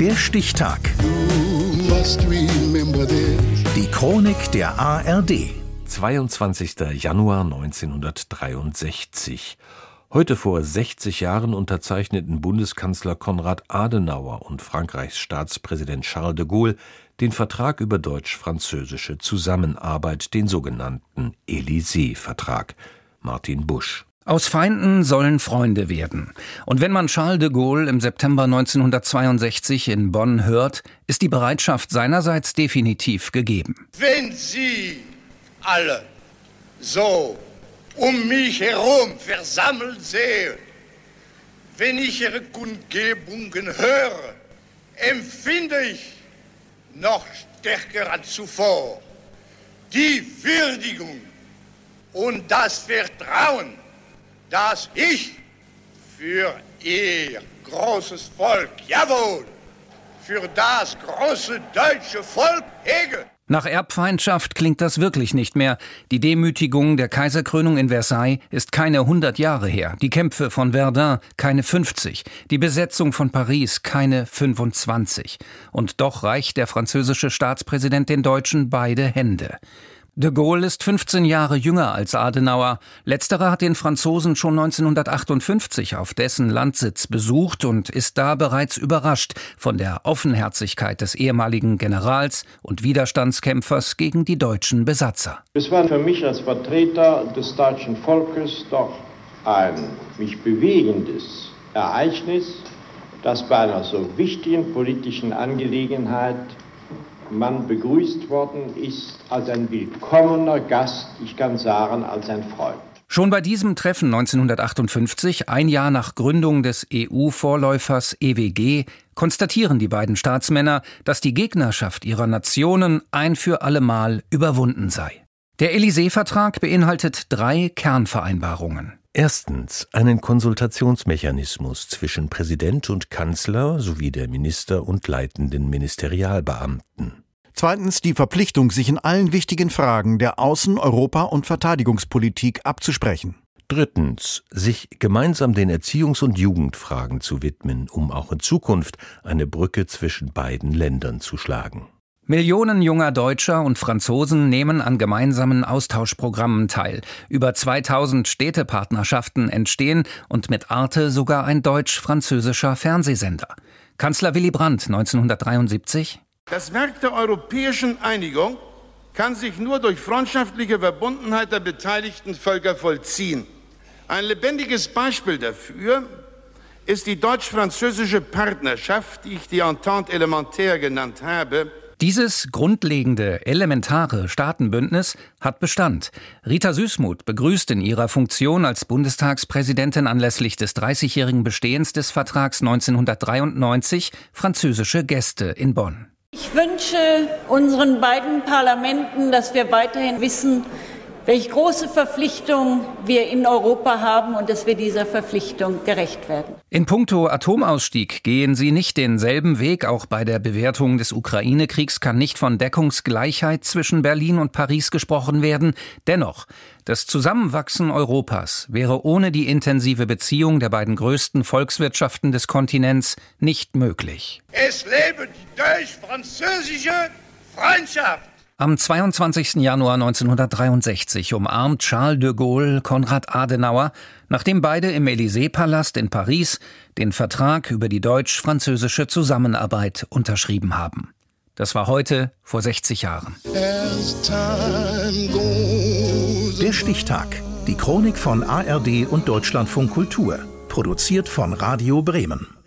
Der Stichtag. Die Chronik der ARD. 22. Januar 1963. Heute vor 60 Jahren unterzeichneten Bundeskanzler Konrad Adenauer und Frankreichs Staatspräsident Charles de Gaulle den Vertrag über deutsch-französische Zusammenarbeit, den sogenannten Élysée-Vertrag. Martin Busch. Aus Feinden sollen Freunde werden. Und wenn man Charles de Gaulle im September 1962 in Bonn hört, ist die Bereitschaft seinerseits definitiv gegeben. Wenn Sie alle so um mich herum versammelt sehe, wenn ich Ihre Kundgebungen höre, empfinde ich noch stärker als zuvor die Würdigung und das Vertrauen dass ich für ihr großes Volk, jawohl, für das große deutsche Volk hege. Nach Erbfeindschaft klingt das wirklich nicht mehr. Die Demütigung der Kaiserkrönung in Versailles ist keine 100 Jahre her, die Kämpfe von Verdun keine 50, die Besetzung von Paris keine 25. Und doch reicht der französische Staatspräsident den Deutschen beide Hände. De Gaulle ist 15 Jahre jünger als Adenauer. Letzterer hat den Franzosen schon 1958 auf dessen Landsitz besucht und ist da bereits überrascht von der Offenherzigkeit des ehemaligen Generals und Widerstandskämpfers gegen die deutschen Besatzer. Es war für mich als Vertreter des deutschen Volkes doch ein mich bewegendes Ereignis, dass bei einer so wichtigen politischen Angelegenheit man begrüßt worden ist als ein willkommener Gast, ich kann sagen, als ein Freund. Schon bei diesem Treffen 1958, ein Jahr nach Gründung des EU-Vorläufers EWG, konstatieren die beiden Staatsmänner, dass die Gegnerschaft ihrer Nationen ein für allemal überwunden sei. Der Élysée-Vertrag beinhaltet drei Kernvereinbarungen. Erstens einen Konsultationsmechanismus zwischen Präsident und Kanzler sowie der Minister und leitenden Ministerialbeamten. Zweitens die Verpflichtung, sich in allen wichtigen Fragen der Außen-, Europa- und Verteidigungspolitik abzusprechen. Drittens, sich gemeinsam den Erziehungs- und Jugendfragen zu widmen, um auch in Zukunft eine Brücke zwischen beiden Ländern zu schlagen. Millionen junger Deutscher und Franzosen nehmen an gemeinsamen Austauschprogrammen teil. Über 2000 Städtepartnerschaften entstehen und mit Arte sogar ein deutsch-französischer Fernsehsender. Kanzler Willy Brandt 1973 Das Werk der europäischen Einigung kann sich nur durch freundschaftliche Verbundenheit der beteiligten Völker vollziehen. Ein lebendiges Beispiel dafür ist die deutsch-französische Partnerschaft, die ich die Entente élémentaire genannt habe, dieses grundlegende, elementare Staatenbündnis hat Bestand. Rita Süßmuth begrüßt in ihrer Funktion als Bundestagspräsidentin anlässlich des 30-jährigen Bestehens des Vertrags 1993 französische Gäste in Bonn. Ich wünsche unseren beiden Parlamenten, dass wir weiterhin wissen, welche große Verpflichtung wir in Europa haben und dass wir dieser Verpflichtung gerecht werden. In puncto Atomausstieg gehen Sie nicht denselben Weg. Auch bei der Bewertung des Ukraine-Kriegs kann nicht von Deckungsgleichheit zwischen Berlin und Paris gesprochen werden. Dennoch, das Zusammenwachsen Europas wäre ohne die intensive Beziehung der beiden größten Volkswirtschaften des Kontinents nicht möglich. Es lebe die deutsch-französische Freundschaft! Am 22. Januar 1963 umarmt Charles de Gaulle Konrad Adenauer, nachdem beide im Élysée-Palast in Paris den Vertrag über die deutsch-französische Zusammenarbeit unterschrieben haben. Das war heute vor 60 Jahren. Der Stichtag. Die Chronik von ARD und Deutschlandfunk Kultur. Produziert von Radio Bremen.